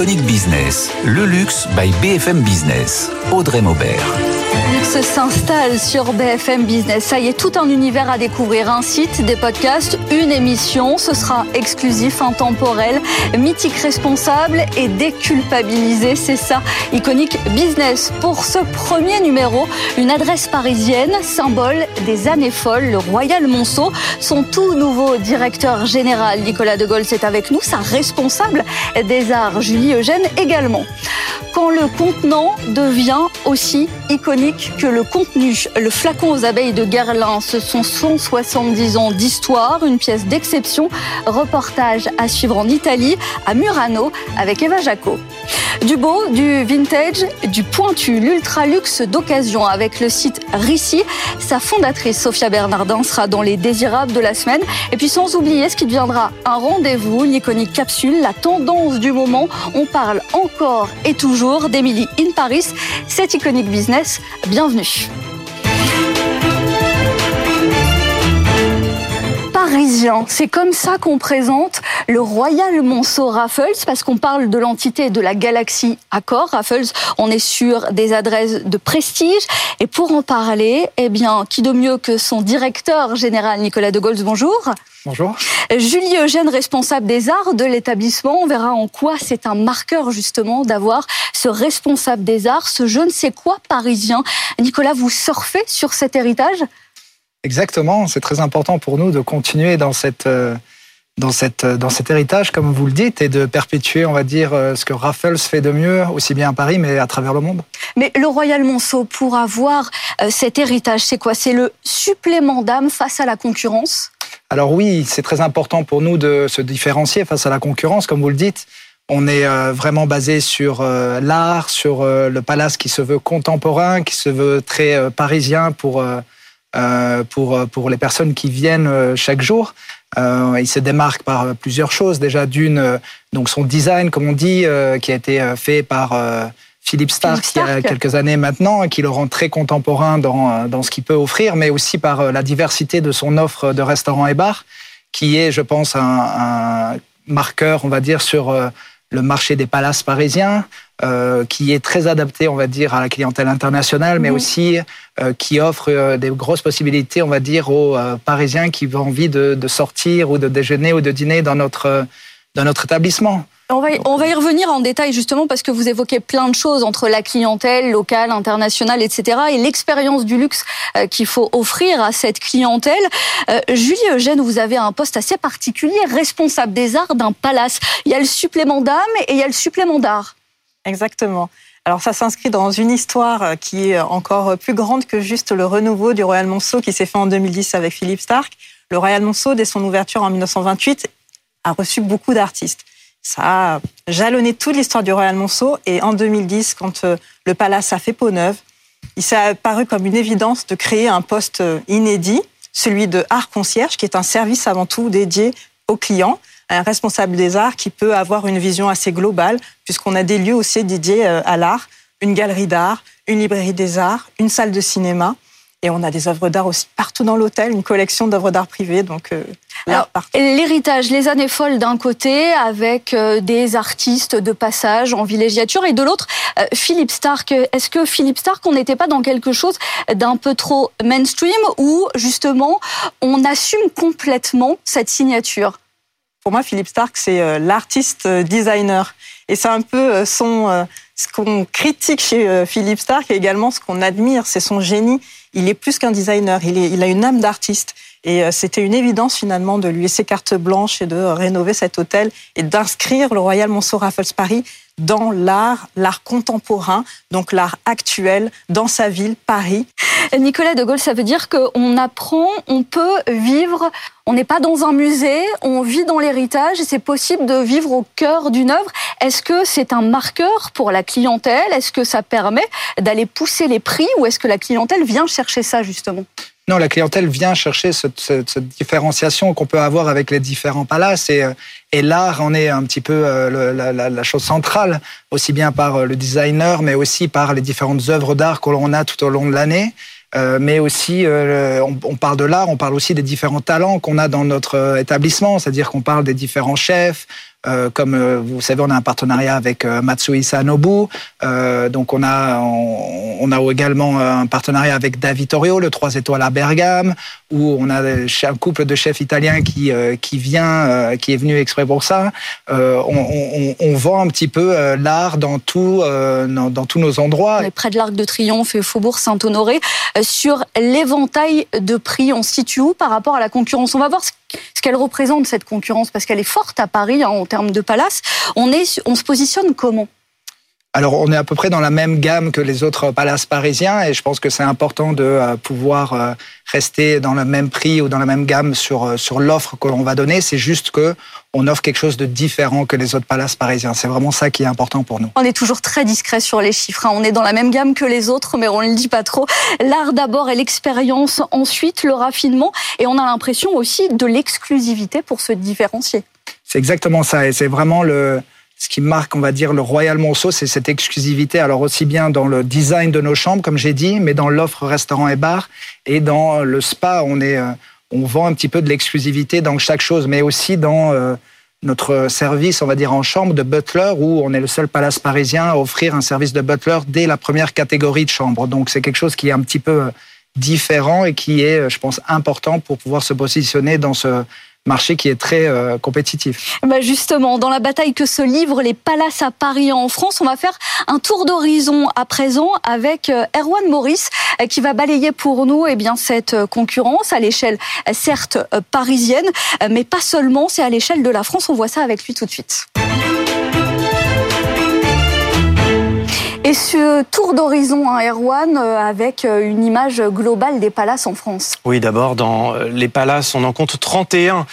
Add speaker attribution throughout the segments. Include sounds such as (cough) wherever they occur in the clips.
Speaker 1: Iconic Business, le luxe by BFM Business. Audrey Maubert.
Speaker 2: Luxe s'installe sur BFM Business. Ça y est, tout un univers à découvrir. Un site, des podcasts, une émission. Ce sera exclusif, intemporel, mythique responsable et déculpabilisé. C'est ça, Iconic Business. Pour ce premier numéro, une adresse parisienne, symbole des années folles, le Royal Monceau. Son tout nouveau directeur général, Nicolas de Gaulle, c'est avec nous. Sa responsable des arts, Julie Eugène, également. Quand le contenant devient aussi iconique que le contenu, le flacon aux abeilles de Guerlain, ce sont 170 ans d'histoire, une pièce d'exception. Reportage à suivre en Italie, à Murano, avec Eva Jaco. Du beau, du vintage, du pointu, l'ultra luxe d'occasion avec le site Rissi. Sa fondatrice Sophia Bernardin sera dans les désirables de la semaine. Et puis sans oublier ce qui deviendra un rendez-vous, une iconique capsule, la tendance du moment. On parle encore et toujours d'Emily in Paris. C'est Iconic Business. Bienvenue. Parisien. C'est comme ça qu'on présente le Royal Monceau Raffles, parce qu'on parle de l'entité de la galaxie Accor. Raffles, on est sur des adresses de prestige. Et pour en parler, eh bien, qui de mieux que son directeur général, Nicolas de Gaulle, bonjour.
Speaker 3: Bonjour.
Speaker 2: Julie Eugène, responsable des arts de l'établissement. On verra en quoi c'est un marqueur justement d'avoir ce responsable des arts, ce je ne sais quoi parisien. Nicolas, vous surfez sur cet héritage?
Speaker 3: Exactement, c'est très important pour nous de continuer dans cette euh, dans cette dans cet héritage, comme vous le dites, et de perpétuer, on va dire, euh, ce que Raffles fait de mieux, aussi bien à Paris, mais à travers le monde.
Speaker 2: Mais le Royal Monceau, pour avoir euh, cet héritage, c'est quoi? C'est le supplément d'âme face à la concurrence?
Speaker 3: Alors oui, c'est très important pour nous de se différencier face à la concurrence, comme vous le dites. On est vraiment basé sur l'art, sur le palace qui se veut contemporain, qui se veut très parisien pour euh, pour, pour les personnes qui viennent euh, chaque jour. Euh, il se démarque par plusieurs choses. Déjà d'une, donc son design, comme on dit, qui a été fait par Philippe Stark, il y a quelques années maintenant, et qui le rend très contemporain dans, dans ce qu'il peut offrir, mais aussi par la diversité de son offre de restaurants et bars, qui est, je pense, un, un marqueur, on va dire, sur le marché des palaces parisiens, euh, qui est très adapté, on va dire, à la clientèle internationale, mais mhm. aussi euh, qui offre euh, des grosses possibilités, on va dire, aux Parisiens qui ont envie de, de, sortir ou de déjeuner ou de dîner dans notre, dans notre établissement.
Speaker 2: On va, y, on va y revenir en détail justement parce que vous évoquez plein de choses entre la clientèle locale, internationale, etc. et l'expérience du luxe qu'il faut offrir à cette clientèle. Julie Eugène, vous avez un poste assez particulier, responsable des arts d'un palace. Il y a le supplément d'âme et il y a le supplément d'art.
Speaker 4: Exactement. Alors ça s'inscrit dans une histoire euh, qui est encore plus grande que juste le renouveau du Royal Monceau qui s'est fait en 2010 avec Philippe Stark. Le Royal Monceau, dès son ouverture en 1928, a reçu beaucoup d'artistes. Ça a jalonné toute l'histoire du Royal Monceau et en 2010, quand euh, le palace a fait peau neuve, il s'est apparu comme une évidence de créer un poste euh, inédit, celui de art concierge, qui est un service avant tout dédié aux clients un responsable des arts qui peut avoir une vision assez globale, puisqu'on a des lieux aussi dédiés euh, à l'art, une galerie d'art, une librairie des arts, une salle de cinéma. Et on a des œuvres d'art aussi partout dans l'hôtel, une collection d'œuvres d'art privées. Donc, euh,
Speaker 2: l'héritage, les années folles d'un côté, avec euh, des artistes de passage en villégiature, et de l'autre, Philippe Stark. Est-ce que Philippe Stark, on n'était pas dans quelque chose d'un peu trop mainstream, où justement on assume complètement cette signature?
Speaker 4: Pour moi, Philippe Stark, c'est euh, l'artiste euh, designer. Et c'est un peu euh, son, ce qu'on critique chez Philippe Stark et également ce qu'on admire, c'est son génie. Il est plus qu'un designer, il, est, il a une âme d'artiste. Et c'était une évidence finalement de lui laisser carte blanche et de rénover cet hôtel et d'inscrire le Royal Monceau Raffles Paris dans l'art, l'art contemporain, donc l'art actuel dans sa ville, Paris.
Speaker 2: Nicolas de Gaulle, ça veut dire qu'on apprend, on peut vivre, on n'est pas dans un musée, on vit dans l'héritage c'est possible de vivre au cœur d'une œuvre. Est-ce que c'est un marqueur pour la clientèle? Est-ce que ça permet d'aller pousser les prix ou est-ce que la clientèle vient chercher ça justement?
Speaker 3: Non, la clientèle vient chercher cette, différenciation qu'on peut avoir avec les différents palaces et, euh, l'art en est un petit peu euh, la, chose centrale, aussi bien par euh, le designer, mais aussi par les différentes œuvres d'art que l'on a tout au long de l'année. Mais aussi, on, on, parle de l'art, on parle aussi des différents talents qu'on a dans notre établissement, c'est-à-dire qu'on parle des différents chefs, Euh, comme euh, vous savez, on a un partenariat avec euh, Matsuhisa Nobu. donc on a on, a également un partenariat avec Davitorio, le 3 étoiles à Bergame, où on a un couple de chefs italiens qui qui vient, qui est venu exprès pour ça. On, vend un petit peu l'art dans tout dans, tous nos endroits.
Speaker 2: On près de l'Arc de Triomphe et Faubourg Saint-Honoré. Sur l'éventail de prix, on se situe où par rapport à la concurrence? On va voir ce ce qu'elle représente cette concurrence, parce qu'elle est forte à Paris hein, en termes de palace. On, se positionne comment?
Speaker 3: Alors, on est à peu près dans la même gamme que les autres palaces parisiens et je pense que c'est important de euh, pouvoir euh, rester dans le même prix ou dans la même gamme sur, euh, sur l'offre que l'on va donner. C'est juste que on offre quelque chose de différent que les autres palaces parisiens. C'est vraiment ça qui est important pour nous.
Speaker 2: On est toujours très discret sur les chiffres. Hein. On est dans la même gamme que les autres, mais on ne le dit pas trop. L'art d'abord et l'expérience ensuite, le raffinement. Et on a l'impression aussi de l'exclusivité pour se différencier.
Speaker 3: C'est exactement ça. Et c'est vraiment le, ce qui marque, on va dire, le Royal Monceau, c'est cette exclusivité. Alors aussi bien dans le design de nos chambres, comme j'ai dit, mais dans l'offre restaurant et bar, et dans le spa, on est, euh, on vend un petit peu de l'exclusivité dans chaque chose, mais aussi dans euh, notre service, on va dire en chambre de butler, où on est le seul palace parisien à offrir un service de butler dès la première catégorie de chambre. Donc c'est quelque chose qui est un petit peu euh, différent et qui est, je pense, important pour pouvoir se positionner dans ce marché qui est très euh, compétitif.
Speaker 2: Bah justement, dans la bataille que se livrent les palaces à Paris en France, on va faire un tour d'horizon à présent avec euh, Erwan Maurice euh, qui va balayer pour nous eh bien, cette concurrence à l'échelle certes parisienne, mais pas seulement, c'est à l'échelle de la France. On voit ça avec lui tout de suite. Et ce tour d'horizon, hein, Erwan, euh, avec euh, une image globale des palaces en France.
Speaker 5: Oui, d'abord, dans euh, les palaces, on en compte 31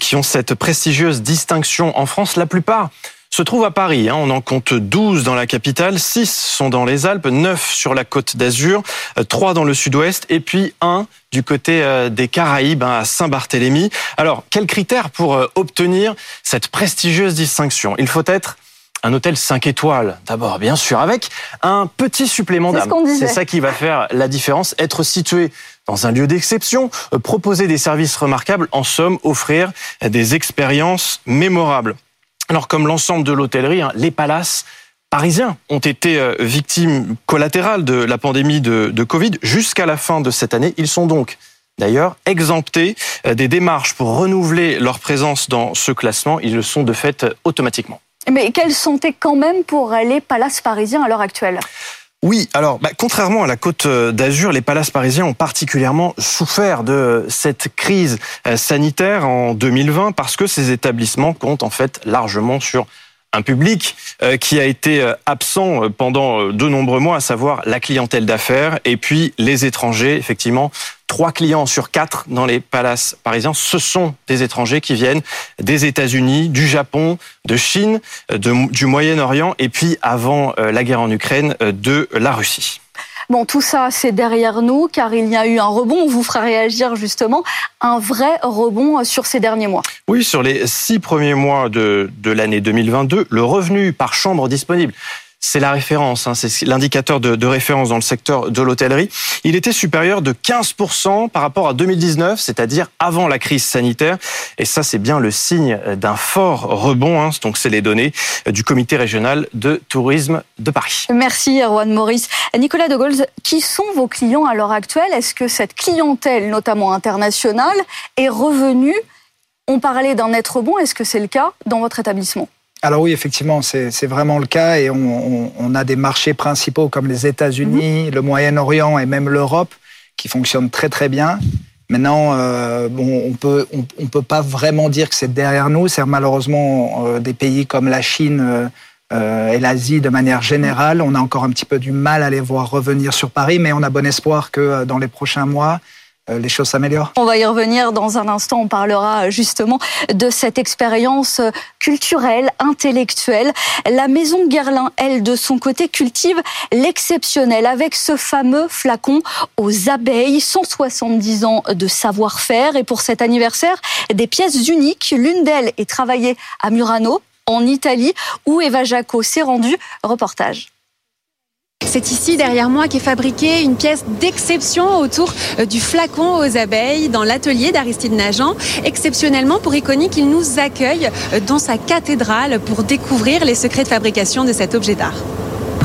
Speaker 5: qui ont cette prestigieuse distinction en France. La plupart se trouvent à Paris. Hein. On en compte 12 dans la capitale, 6 sont dans les Alpes, 9 sur la côte d'Azur, 3 dans le sud-ouest et puis 1 du côté des Caraïbes, hein, à Saint-Barthélemy. Alors, quels critères pour obtenir cette prestigieuse distinction? Il faut être un hôtel 5 étoiles, d'abord, bien sûr, avec un petit supplément d'âme. C'est ça qui va faire la différence. Être situé dans un lieu d'exception, euh, proposer des services remarquables, en somme, offrir des expériences mémorables. Alors, comme l'ensemble de l'hôtellerie, hein, les palaces parisiens ont été euh, victimes collatérales de la pandémie de, de Covid jusqu'à la fin de cette année. Ils sont donc d'ailleurs exemptés euh, des démarches pour renouveler leur présence dans ce classement. Ils le sont de fait automatiquement.
Speaker 2: Mais quelle santé quand même pour les palaces parisiens à l'heure actuelle.
Speaker 5: Oui, alors bah, contrairement à la Côte d'Azur, les palaces parisiens ont particulièrement souffert de cette crise euh, sanitaire en 2020 parce que ces établissements comptent en fait largement sur un public euh, qui a été euh, absent pendant de nombreux mois, à savoir la clientèle d'affaires et puis les étrangers, effectivement, Trois clients sur quatre dans les palaces parisiens, ce sont des étrangers qui viennent des États-Unis, du Japon, de Chine, du Moyen-Orient et puis avant euh, la guerre en Ukraine, euh, de la Russie.
Speaker 2: Bon, tout ça, c'est derrière nous, car il y a eu un rebond. On vous fera réagir justement, un vrai rebond sur ces derniers mois.
Speaker 5: Oui, sur les six premiers mois de, de l'année 2022, le revenu par chambre disponible c'est la référence, hein, c'est l'indicateur de, référence dans le secteur de l'hôtellerie. Il était supérieur de 15% par rapport à 2019, c'est-à-dire avant la crise sanitaire. Et ça, c'est bien le signe d'un fort rebond. Hein. donc, c'est les données du comité régional de tourisme de Paris.
Speaker 2: Merci, Erwan Maurice. Nicolas de Gaulle, qui sont vos clients à l'heure actuelle? Est-ce que cette clientèle, notamment internationale, est revenue? On parlait d'un net rebond. Est-ce que c'est le cas dans votre établissement?
Speaker 3: Alors oui, effectivement, c'est vraiment le cas et on, a des marchés principaux comme les États-Unis, mhm. le Moyen-Orient et même l'Europe qui fonctionnent très très bien. Maintenant, euh, bon, on peut on, peut pas vraiment dire que c'est derrière nous. C'est malheureusement euh, des pays comme la Chine euh, et l'Asie de manière générale. On a encore un petit peu du mal à les voir revenir sur Paris, mais on a bon espoir que dans les prochains mois, les choses s'améliorent.
Speaker 2: On va y revenir dans un instant. On parlera euh, justement de cette expérience euh, culturelle, intellectuelle. La maison Guerlain, elle, de son côté, cultive l'exceptionnel avec ce fameux flacon aux abeilles. 170 ans de savoir-faire. Et pour cet anniversaire, des pièces uniques. L'une d'elles est travaillée à Murano, en Italie, où Eva Jaco s'est rendue. Reportage.
Speaker 6: C'est ici derrière moi qu'est fabriquée une pièce d'exception autour euh, du flacon aux abeilles dans l'atelier d'Aristide Nagent. Exceptionnellement pour Iconique, il nous accueille euh, dans sa cathédrale pour découvrir les secrets de fabrication de cet objet d'art.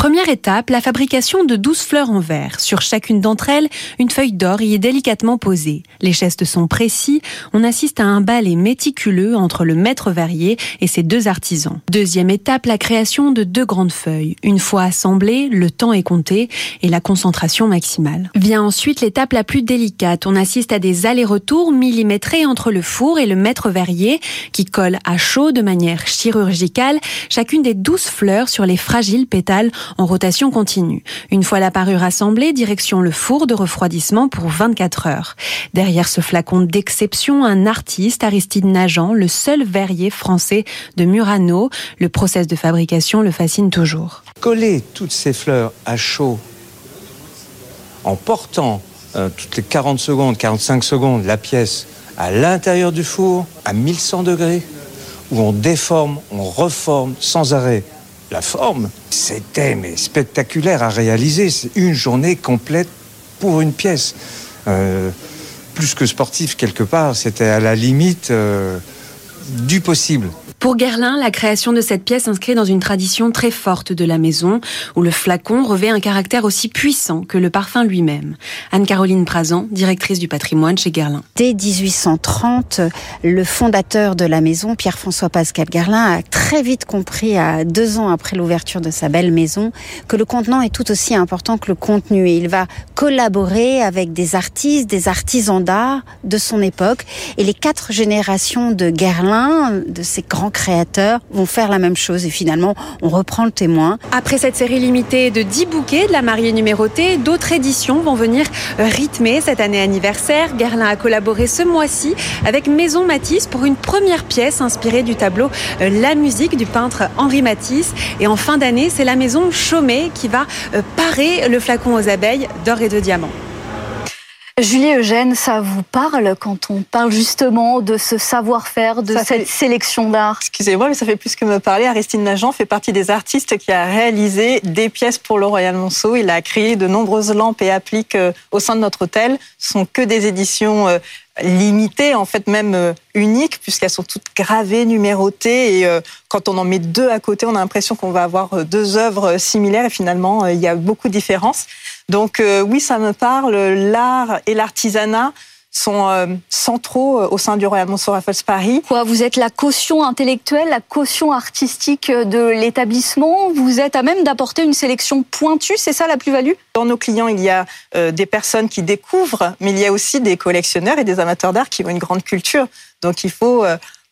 Speaker 6: Première étape, la fabrication de 12 fleurs en verre. Sur chacune d'entre elles, une feuille d'or y est délicatement posée. Les gestes sont précis. On assiste à un ballet méticuleux entre le maître verrier et ses deux artisans. Deuxième étape, la création de deux grandes feuilles. Une fois assemblées, le temps est compté et la concentration maximale. Vient ensuite l'étape la plus délicate. On assiste à des allers-retours millimétrés entre le four et le maître verrier qui colle à chaud de manière chirurgicale chacune des douze fleurs sur les fragiles pétales en rotation continue. Une fois la parure assemblée, direction le four de refroidissement pour 24 heures. Derrière ce flacon d'exception, un artiste, Aristide Nagent, le seul verrier français de Murano. Le process de fabrication le fascine toujours.
Speaker 7: Coller toutes ces fleurs à chaud en portant euh, toutes les 40 secondes, 45 secondes la pièce à l'intérieur du four à 1100 degrés, où on déforme, on reforme sans arrêt la forme, c'était mais spectaculaire à réaliser. Une journée complète pour une pièce. Euh, plus que sportif quelque part, c'était à la limite euh, du possible.
Speaker 6: Pour Guerlain, la création de cette pièce s'inscrit dans une tradition très forte de la maison, où le flacon revêt un caractère aussi puissant que le parfum lui-même. Anne-Caroline Prazan, directrice du patrimoine chez Guerlain.
Speaker 8: Dès 1830, le fondateur de la maison, Pierre-François Pascal Guerlain, a très vite compris, à deux ans après l'ouverture de sa belle maison, que le contenant est tout aussi important que le contenu. Et il va collaborer avec des artistes, des artisans d'art de son époque. Et les quatre générations de Guerlain, de ces grands créateurs vont faire la même chose et finalement on reprend le témoin.
Speaker 6: Après cette série limitée de 10 bouquets de la mariée numérotée, d'autres éditions vont venir rythmer cette année anniversaire. Guerlain a collaboré ce mois-ci avec Maison Matisse pour une première pièce inspirée du tableau euh, La musique du peintre Henri Matisse. Et en fin d'année, c'est la maison Chaumet qui va euh, parer le flacon aux abeilles d'or et de diamants.
Speaker 2: Julie Eugène, ça vous parle quand on parle justement de ce savoir-faire, de cette sélection d'art?
Speaker 4: Excusez-moi, mais ça fait plus que me parler. Aristide Nagent fait partie des artistes qui a réalisé des pièces pour le Royal Monceau. Il a créé de nombreuses lampes et appliques euh, au sein de notre hôtel. Ce sont que des éditions euh, limitées, en fait même euh, uniques, puisqu'elles sont toutes gravées, numérotées. Et quand on en met deux à côté, on a l'impression qu'on va avoir deux œuvres similaires. Et finalement, il y a beaucoup de différences. Donc euh, oui, ça me parle. L'art et l'artisanat sont euh, centraux euh, au sein du Royal Monceau Raffles Paris.
Speaker 2: Quoi, vous êtes la caution intellectuelle, la caution artistique de l'établissement? Vous êtes à même d'apporter une sélection pointue, c'est ça la plus-value?
Speaker 4: Dans nos clients, il y a des personnes qui découvrent, mais il y a aussi des collectionneurs et des amateurs d'art qui ont une grande culture. Donc il faut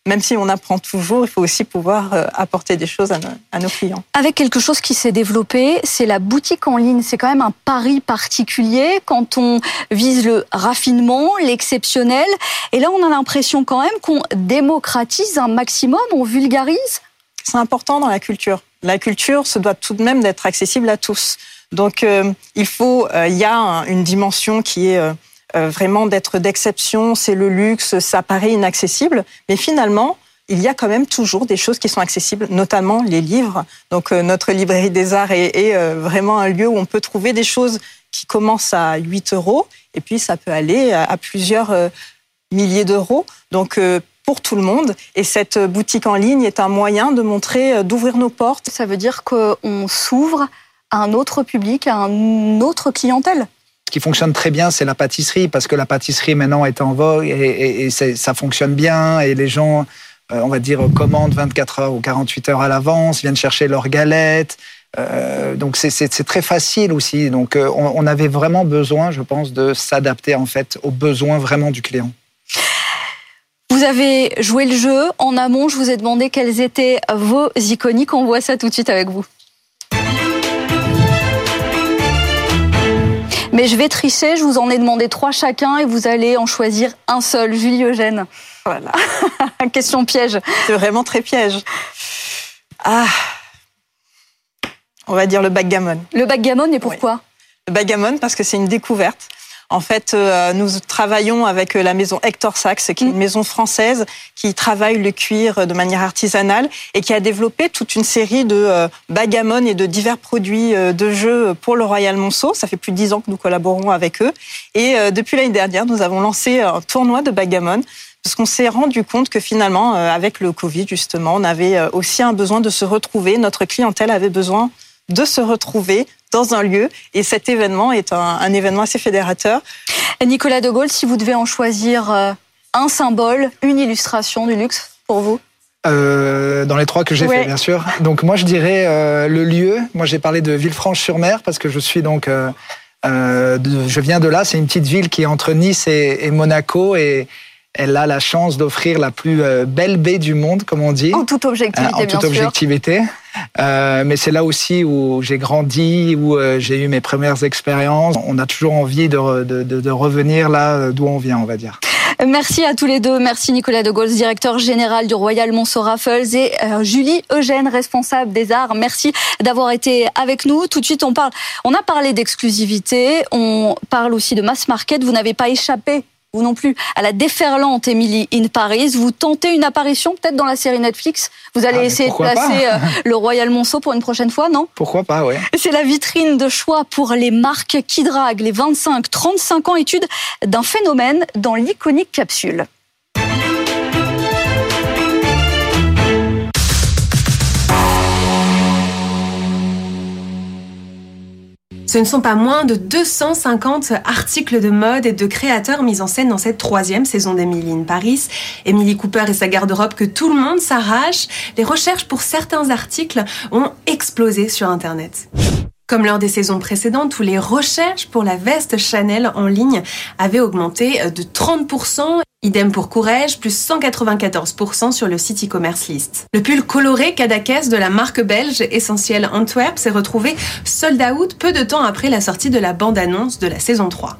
Speaker 4: même si on apprend toujours, il faut aussi pouvoir euh, apporter des choses à nos, clients.
Speaker 2: Avec quelque chose qui s'est développé, c'est la boutique en ligne. C'est quand même un pari particulier quand on vise le raffinement, l'exceptionnel. Et là, on a l'impression quand même qu'on démocratise un maximum, on vulgarise.
Speaker 4: C'est important dans la culture. La culture se doit tout de même d'être accessible à tous. Donc, euh, il faut, euh, il y a une dimension qui est euh, vraiment d'être d'exception, c'est le luxe, ça paraît inaccessible. Mais finalement, il y a quand même toujours des choses qui sont accessibles, notamment les livres. Donc euh, notre librairie des arts est, euh, vraiment un lieu où on peut trouver des choses qui commencent à 8 euros et puis ça peut aller à plusieurs milliers d'euros. Donc pour tout le monde. Et cette boutique en ligne est un moyen de montrer, d'ouvrir nos portes.
Speaker 2: Ça veut dire qu'on s'ouvre à un autre public, à une autre clientèle
Speaker 3: qui fonctionne très bien, c'est la pâtisserie, parce que la pâtisserie maintenant est en vogue et, ça fonctionne bien et les gens, euh, on va dire, commandent 24 heures ou 48 heures à l'avance, viennent chercher leurs galettes. Euh, donc c'est très facile aussi. Donc euh, on, on, avait vraiment besoin, je pense, de s'adapter en fait aux besoins vraiment du client.
Speaker 2: Vous avez joué le jeu en amont. Je vous ai demandé quelles étaient vos iconiques. On voit ça tout de suite avec vous. Mais je vais tricher, je vous en ai demandé trois chacun et vous allez en choisir un seul. Julie Eugène. Voilà. (laughs) Question piège.
Speaker 4: C'est vraiment très piège. Ah. On va dire le backgammon.
Speaker 2: Le backgammon et pourquoi?
Speaker 4: Le backgammon parce que c'est une découverte. En fait, euh, nous travaillons avec la maison Hector Sachs, qui est une mm. maison française qui travaille le cuir de manière artisanale et qui a développé toute une série de euh, bagamones et de divers produits de jeu pour le Royal Monceau. Ça fait plus de dix ans que nous collaborons avec eux. Et depuis l'année dernière, nous avons lancé un tournoi de bagamones parce qu'on s'est rendu compte que finalement, avec le Covid, justement, on avait aussi un besoin de se retrouver. Notre clientèle avait besoin de se retrouver dans un lieu. Et cet événement est un, événement assez fédérateur.
Speaker 2: Nicolas de Gaulle, si vous devez en choisir euh, un symbole, une illustration du luxe pour vous
Speaker 3: euh, dans les trois que j'ai fait, bien sûr. Donc moi, je dirais euh, le lieu. Moi, j'ai parlé de Villefranche-sur-Mer parce que je suis donc, je viens de là. C'est une petite ville qui est entre Nice et, Monaco et elle a la chance d'offrir la plus belle baie du monde, comme on dit.
Speaker 2: En toute objectivité,
Speaker 3: en toute objectivité. Euh, mais c'est là aussi où j'ai grandi, où euh, j'ai eu mes premières expériences. On a toujours envie de, de, de, de revenir là d'où on vient, on va dire.
Speaker 2: Merci à tous les deux. Merci Nicolas de Gaulle, directeur général du Royal Monceau Raffles et euh, Julie Eugène, responsable des arts. Merci d'avoir été avec nous. Tout de suite, on parle, on a parlé d'exclusivité, on parle aussi de mass market. Vous n'avez pas échappé vous non plus, à la déferlante Emily in Paris. Vous tentez une apparition peut-être dans la série Netflix? Vous allez ah, essayer de placer euh, (laughs) le Royal Monceau pour une prochaine fois, non?
Speaker 3: Pourquoi pas, oui.
Speaker 2: C'est la vitrine de choix pour les marques qui draguent les 25-35 ans étude d'un phénomène dans l'iconique capsule.
Speaker 6: Ce ne sont pas moins de 250 articles de mode et de créateurs mis en scène dans cette troisième saison d'Emily in Paris. Emily Cooper et sa garde-robe que tout le monde s'arrache. Les recherches pour certains articles ont explosé sur Internet. Comme lors des saisons précédentes où les recherches pour la veste Chanel en ligne avaient augmenté de 30%, idem pour Courrèges, plus 194% sur le site e-commerce list. Le pull coloré Cadaquès de la marque belge Essentiel Antwerp s'est retrouvé sold out peu de temps après la sortie de la bande-annonce de la saison 3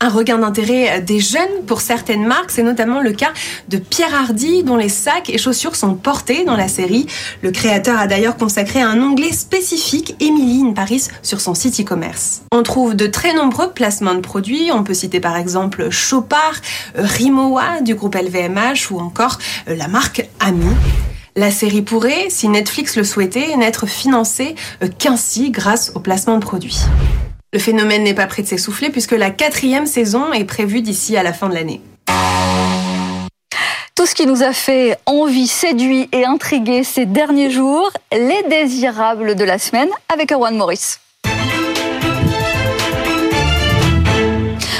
Speaker 6: un regain d'intérêt des jeunes pour certaines marques. C'est notamment le cas de Pierre Hardy, dont les sacs et chaussures sont portés dans la série. Le créateur a d'ailleurs consacré un onglet spécifique Emily in Paris sur son site e-commerce. On trouve de très nombreux placements de produits. On peut citer par exemple Chopard, Rimowa du groupe LVMH ou encore euh, la marque Ami. La série pourrait, si Netflix le souhaitait, n'être financée euh, qu'ainsi grâce au placement de produits. Le phénomène n'est pas prêt de s'essouffler puisque la quatrième saison est prévue d'ici à la fin de l'année.
Speaker 2: Tout ce qui nous a fait envie, séduit et intrigué ces derniers jours, les désirables de la semaine avec Erwan Morris.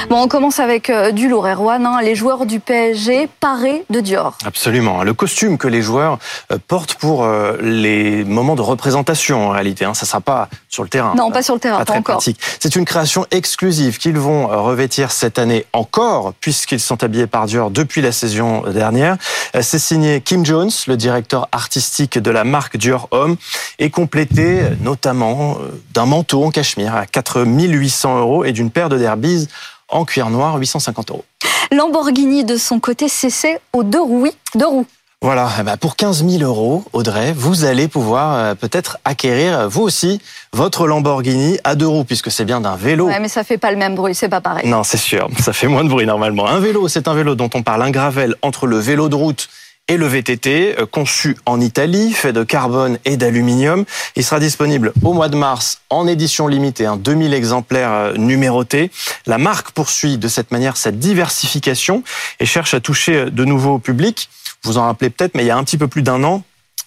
Speaker 2: Bon, on commence avec euh, du lourd, Erwan. Hein. les joueurs du PSG parés de Dior.
Speaker 5: Absolument. Le costume que les joueurs euh, portent pour euh, les moments de représentation, en réalité. Hein. Ça ne sera pas sur le terrain.
Speaker 2: Non, pas sur le terrain, pas, encore.
Speaker 5: C'est une création exclusive qu'ils vont revêtir cette année encore, puisqu'ils sont habillés par Dior depuis la saison dernière. C'est signé Kim Jones, le directeur artistique de la marque Dior Homme, et complété notamment d'un manteau en cachemire à 4800 euros et d'une paire de derbies en cuir noir, 850 euros.
Speaker 2: Lamborghini, de son côté, cessait aux deux roues. Deux roues.
Speaker 5: Voilà, eh ben, pour 15 000 euros, Audrey, vous allez pouvoir euh, peut-être acquérir, vous aussi, votre Lamborghini à deux roues, puisque c'est bien d'un vélo.
Speaker 2: Ouais, mais ça fait pas le même bruit, c'est pas pareil.
Speaker 5: Non, c'est sûr, (laughs) ça fait moins de bruit normalement. Un vélo, c'est un vélo dont on parle, un gravel entre le vélo de route et le VTT, euh, conçu en Italie, fait de carbone et d'aluminium. Il sera disponible au mois de mars en édition limitée, hein, 2000 exemplaires euh, numérotés. La marque poursuit de cette manière cette diversification et cherche à toucher euh, de nouveaux publics. Vous en rappelez peut-être, mais il y a un petit peu plus d'un an,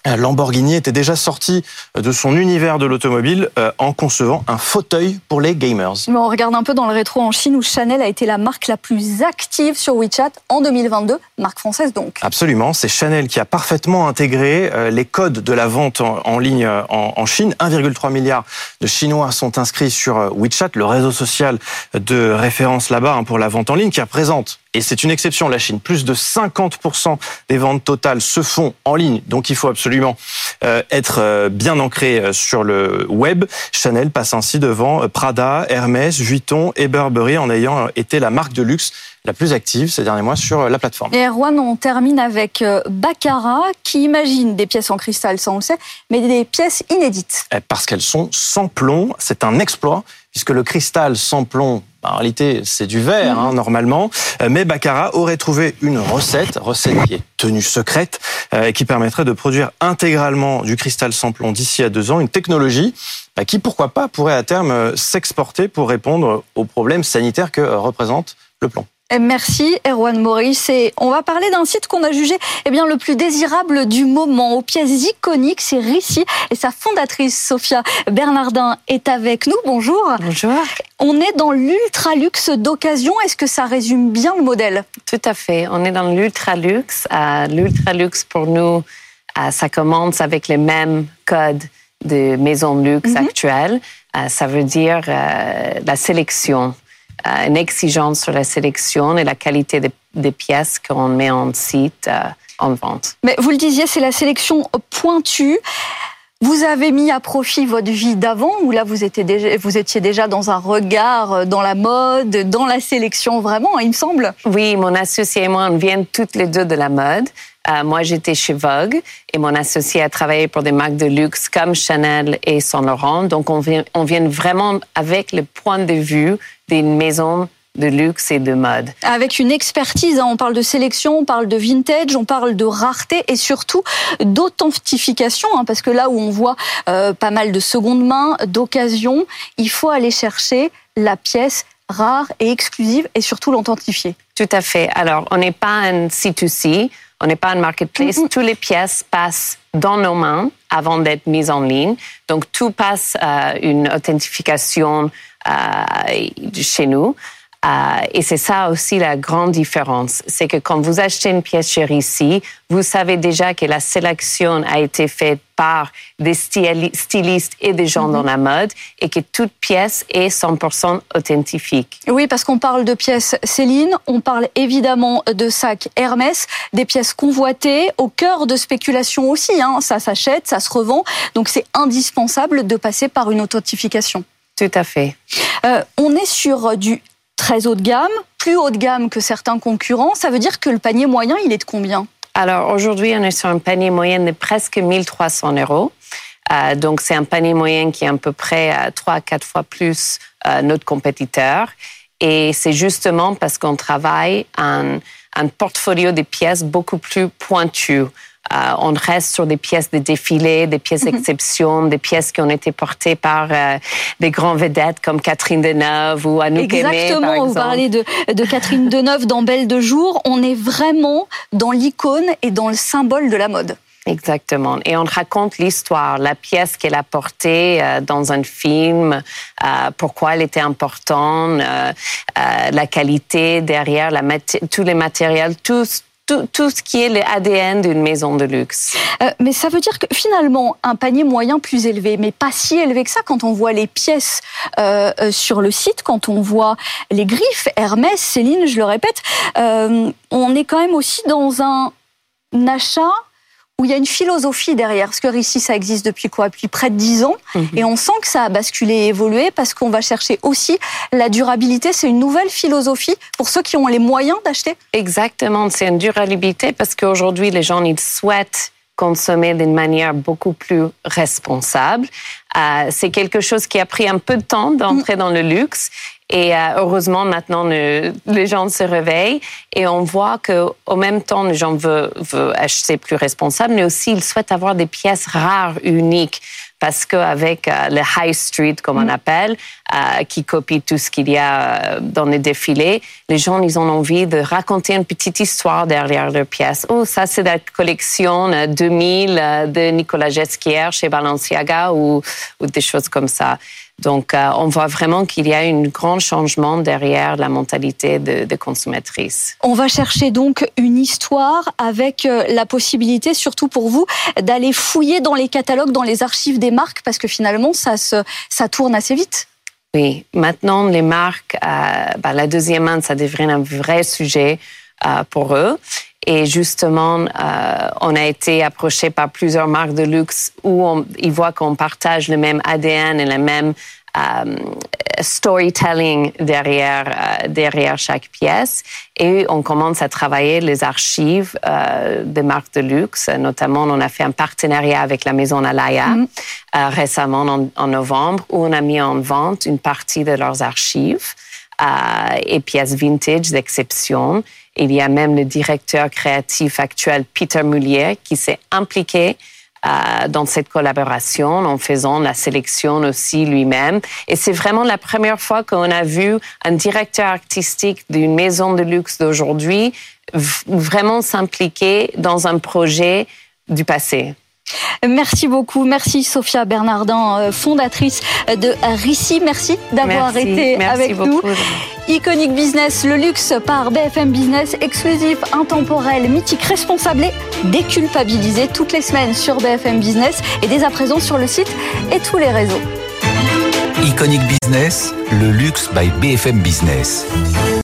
Speaker 5: Lamborghini était déjà sorti de son univers de l'automobile euh, en concevant un fauteuil pour les gamers.
Speaker 2: on regarde un peu dans le rétro en Chine où Chanel a été la marque la plus active sur WeChat en 2022, marque française donc.
Speaker 5: Absolument, c'est Chanel qui a parfaitement intégré euh, les codes de la vente en ligne en Chine. 1,3 milliard de Chinois sont inscrits sur WeChat, le réseau social de référence là-bas hein, pour la vente en ligne qui représente et c'est une exception, la Chine. Plus de 50% des ventes totales se font en ligne, donc il faut absolument euh, être euh, bien ancré euh, sur le web. Chanel passe ainsi devant Prada, Hermès, Vuitton et Burberry en ayant été la marque de luxe la plus active ces derniers mois sur la plateforme.
Speaker 2: Et Erwan, on termine avec Baccarat qui imagine des pièces en cristal, ça on le sait, mais des pièces inédites.
Speaker 5: Eh, parce qu'elles sont sans plomb, c'est un exploit puisque le cristal sans plomb en réalité, c'est du verre, hein, mhm. normalement. Euh, mais Baccarat aurait trouvé une recette, recette qui est tenue secrète, euh, qui permettrait de produire intégralement du cristal sans plomb d'ici à deux ans. Une technologie bah, qui, pourquoi pas, pourrait à terme euh, s'exporter pour répondre aux problèmes sanitaires que représente le plomb.
Speaker 2: Merci Erwan Maurice et on va parler d'un site qu'on a jugé eh bien le plus désirable du moment aux pièces iconiques c'est Rissi et sa fondatrice Sophia Bernardin est avec nous. Bonjour.
Speaker 9: Bonjour.
Speaker 2: On est dans l'ultra luxe d'occasion. Est-ce que ça résume bien le modèle?
Speaker 9: Tout à fait. On est dans l'ultra luxe. Euh, l'ultra luxe pour nous, euh, ça commence avec les mêmes codes de maisons de luxe mhm. actuelles. Euh, ça veut dire la sélection une exigence sur la sélection et la qualité des, pièces qu'on met en site euh, en vente.
Speaker 2: Mais vous le disiez, c'est la sélection pointue. Vous avez mis à profit votre vie d'avant ou là vous étiez, déjà, vous étiez déjà dans un regard euh, dans la mode, dans la sélection vraiment, il me semble?
Speaker 9: Oui, mon associé et moi, on vient toutes les deux de la mode. moi, j'étais chez Vogue et mon associé a travaillé pour des marques de luxe comme Chanel et Saint Laurent. Donc, on vient, on vient vraiment avec le point de vue d'une maison de luxe et de mode.
Speaker 2: Avec une expertise, hein, on parle de sélection, on parle de vintage, on parle de rareté et surtout d'authentification, hein, parce que là où on voit euh, pas mal de seconde main, d'occasion, il faut aller chercher la pièce rare et exclusive et surtout l'authentifier.
Speaker 9: Tout à fait. Alors, on n'est pas un C2C, on n'est pas un marketplace. Toutes les pièces passent dans nos mains avant d'être mises en ligne. Donc, tout passe à une authentification euh, chez nous. Euh, et c'est ça aussi la grande différence, c'est que quand vous achetez une pièce chez ici, vous savez déjà que la sélection a été faite par des stylistes et des gens dans mhm. la mode et que toute pièce est 100% authentifique.
Speaker 2: Oui, parce qu'on parle de pièces Céline, on parle évidemment de sacs Hermès, des pièces convoitées, au cœur de spéculation aussi. Hein. Ça s'achète, ça se revend, donc c'est indispensable de passer par une authentification.
Speaker 9: Tout à fait.
Speaker 2: Euh, on est sur du très haut de gamme, plus haut de gamme que certains concurrents. Ça veut dire que le panier moyen, il est de combien?
Speaker 9: Alors aujourd'hui, on est sur un panier moyen de presque 1300 euros. Euh, donc c'est un panier moyen qui est à peu près à 3 à 4 fois plus euh, notre compétiteur. Et c'est justement parce qu'on travaille un, un portfolio de pièces beaucoup plus pointu. Euh, on reste sur des pièces de défilé, des pièces mhm. d'exception, des pièces qui ont été portées par euh, des grands vedettes comme Catherine Deneuve ou Anouk
Speaker 2: Exactement, vous parlez de, de Catherine Deneuve dans Belle de jour. On est vraiment dans l'icône et dans le symbole de la mode.
Speaker 9: Exactement. Et on raconte l'histoire, la pièce qu'elle a portée euh, dans un film, pourquoi elle était importante, la qualité derrière, la tous les matériels, tout, tout, ce qui est l'ADN d'une maison de luxe.
Speaker 2: Euh, mais ça veut dire que finalement, un panier moyen plus élevé, mais pas si élevé que ça quand on voit les pièces euh, euh, sur le site, quand on voit les griffes, Hermès, Céline, je le répète, on est quand même aussi dans un achat où il y a une philosophie derrière. Parce que ici, ça existe depuis quoi? Depuis près de dix ans. Mhm. Et on sent que ça a basculé et évolué parce qu'on va chercher aussi la durabilité. C'est une nouvelle philosophie pour ceux qui ont les moyens d'acheter.
Speaker 9: Exactement, c'est une durabilité parce qu'aujourd'hui, les gens, ils souhaitent consommer d'une manière beaucoup plus responsable. Euh, c'est quelque chose qui a pris un peu de temps d'entrer dans le luxe et euh, heureusement, maintenant, les gens se réveillent et on voit que au même temps, les gens veulent, veulent acheter plus responsable, mais aussi ils souhaitent avoir des pièces rares, uniques parce qu'avec euh, le high street, comme on mm. appelle, euh, qui copie tout ce qu'il y a euh, dans les défilés, les gens, ils ont envie de raconter une petite histoire derrière leur pièce. Oh, ça, c'est la collection 2000 de Nicolas Gesquière chez Balenciaga ou, ou des choses comme ça. Donc, euh, on voit vraiment qu'il y a un grand changement derrière la mentalité de, de consommatrice.
Speaker 2: On va chercher donc une histoire avec euh, la possibilité, surtout pour vous, d'aller fouiller dans les catalogues, dans les archives des marques, parce que finalement, ça, se, ça tourne assez vite.
Speaker 9: Oui, maintenant, les marques, euh, bah, la deuxième main, ça devient un vrai sujet pour eux. Et justement, euh, on a été approché par plusieurs marques de luxe où on, ils voient qu'on partage le même ADN et la même euh, storytelling derrière euh, derrière chaque pièce. Et on commence à travailler les archives euh, des marques de luxe. Notamment on a fait un partenariat avec la maison Alaya mm -hmm. récemment en, en, novembre où on a mis en vente une partie de leurs archives et pièces vintage d'exception il y a même le directeur créatif actuel Peter Mullier qui s'est impliqué euh, dans cette collaboration en faisant la sélection aussi lui-même. Et c'est vraiment la première fois qu'on a vu un directeur artistique d'une maison de luxe d'aujourd'hui vraiment s'impliquer dans un projet du passé.
Speaker 2: Merci beaucoup. Merci Sophia Bernardin, euh, fondatrice de Rissi. Merci d'avoir été
Speaker 9: Merci
Speaker 2: avec
Speaker 9: beaucoup.
Speaker 2: nous. Iconic Business, le luxe par BFM Business, exclusif, intemporel, mythique, responsable et déculpabilisé toutes les semaines sur BFM Business et dès à présent sur le site et tous les réseaux.
Speaker 1: Iconic Business, le luxe by BFM Business.